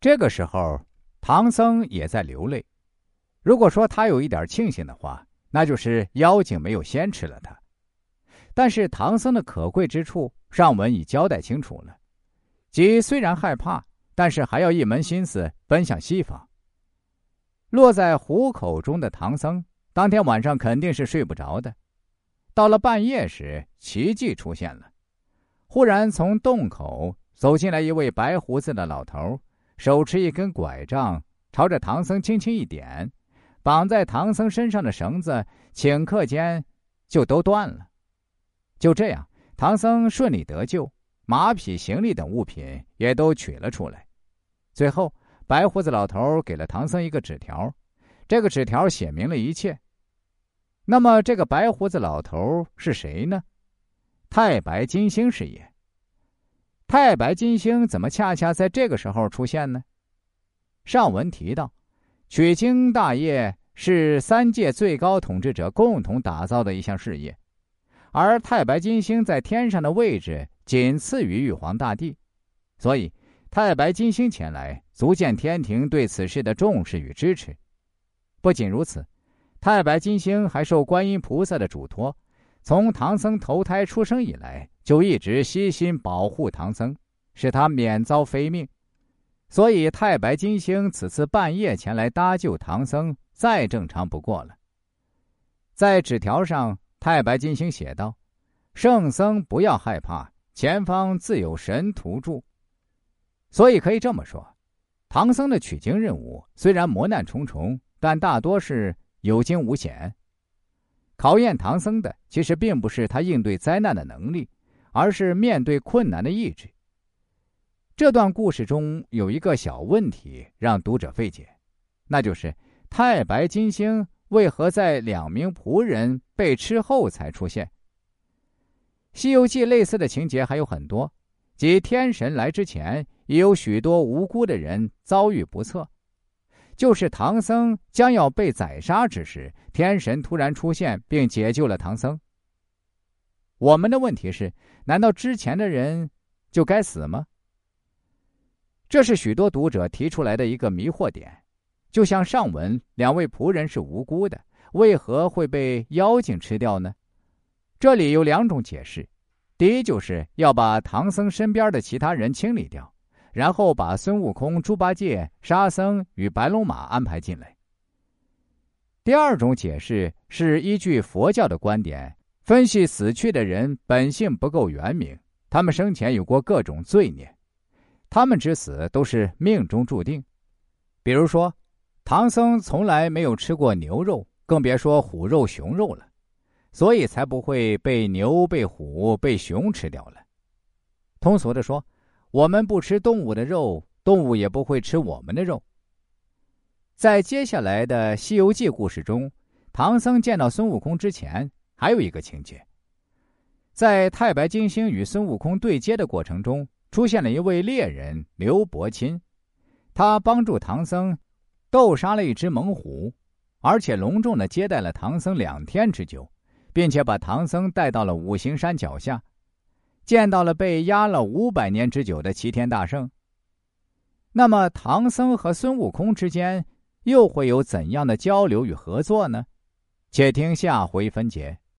这个时候，唐僧也在流泪。如果说他有一点庆幸的话，那就是妖精没有先吃了他。但是唐僧的可贵之处，上文已交代清楚了，即虽然害怕，但是还要一门心思奔向西方。落在虎口中的唐僧，当天晚上肯定是睡不着的。到了半夜时，奇迹出现了，忽然从洞口走进来一位白胡子的老头，手持一根拐杖，朝着唐僧轻轻一点，绑在唐僧身上的绳子顷刻间就都断了。就这样，唐僧顺利得救，马匹、行李等物品也都取了出来。最后，白胡子老头给了唐僧一个纸条，这个纸条写明了一切。那么，这个白胡子老头是谁呢？太白金星是也。太白金星怎么恰恰在这个时候出现呢？上文提到，取经大业是三界最高统治者共同打造的一项事业，而太白金星在天上的位置仅次于玉皇大帝，所以太白金星前来，足见天庭对此事的重视与支持。不仅如此。太白金星还受观音菩萨的嘱托，从唐僧投胎出生以来，就一直悉心保护唐僧，使他免遭非命。所以太白金星此次半夜前来搭救唐僧，再正常不过了。在纸条上，太白金星写道：“圣僧不要害怕，前方自有神图助。”所以可以这么说，唐僧的取经任务虽然磨难重重，但大多是。有惊无险。考验唐僧的其实并不是他应对灾难的能力，而是面对困难的意志。这段故事中有一个小问题让读者费解，那就是太白金星为何在两名仆人被吃后才出现？《西游记》类似的情节还有很多，即天神来之前，也有许多无辜的人遭遇不测。就是唐僧将要被宰杀之时，天神突然出现并解救了唐僧。我们的问题是：难道之前的人就该死吗？这是许多读者提出来的一个迷惑点。就像上文，两位仆人是无辜的，为何会被妖精吃掉呢？这里有两种解释：第一，就是要把唐僧身边的其他人清理掉。然后把孙悟空、猪八戒、沙僧与白龙马安排进来。第二种解释是依据佛教的观点分析，死去的人本性不够圆明，他们生前有过各种罪孽，他们之死都是命中注定。比如说，唐僧从来没有吃过牛肉，更别说虎肉、熊肉了，所以才不会被牛、被虎、被熊吃掉了。通俗的说。我们不吃动物的肉，动物也不会吃我们的肉。在接下来的《西游记》故事中，唐僧见到孙悟空之前，还有一个情节。在太白金星与孙悟空对接的过程中，出现了一位猎人刘伯钦，他帮助唐僧斗杀了一只猛虎，而且隆重的接待了唐僧两天之久，并且把唐僧带到了五行山脚下。见到了被压了五百年之久的齐天大圣。那么，唐僧和孙悟空之间又会有怎样的交流与合作呢？且听下回分解。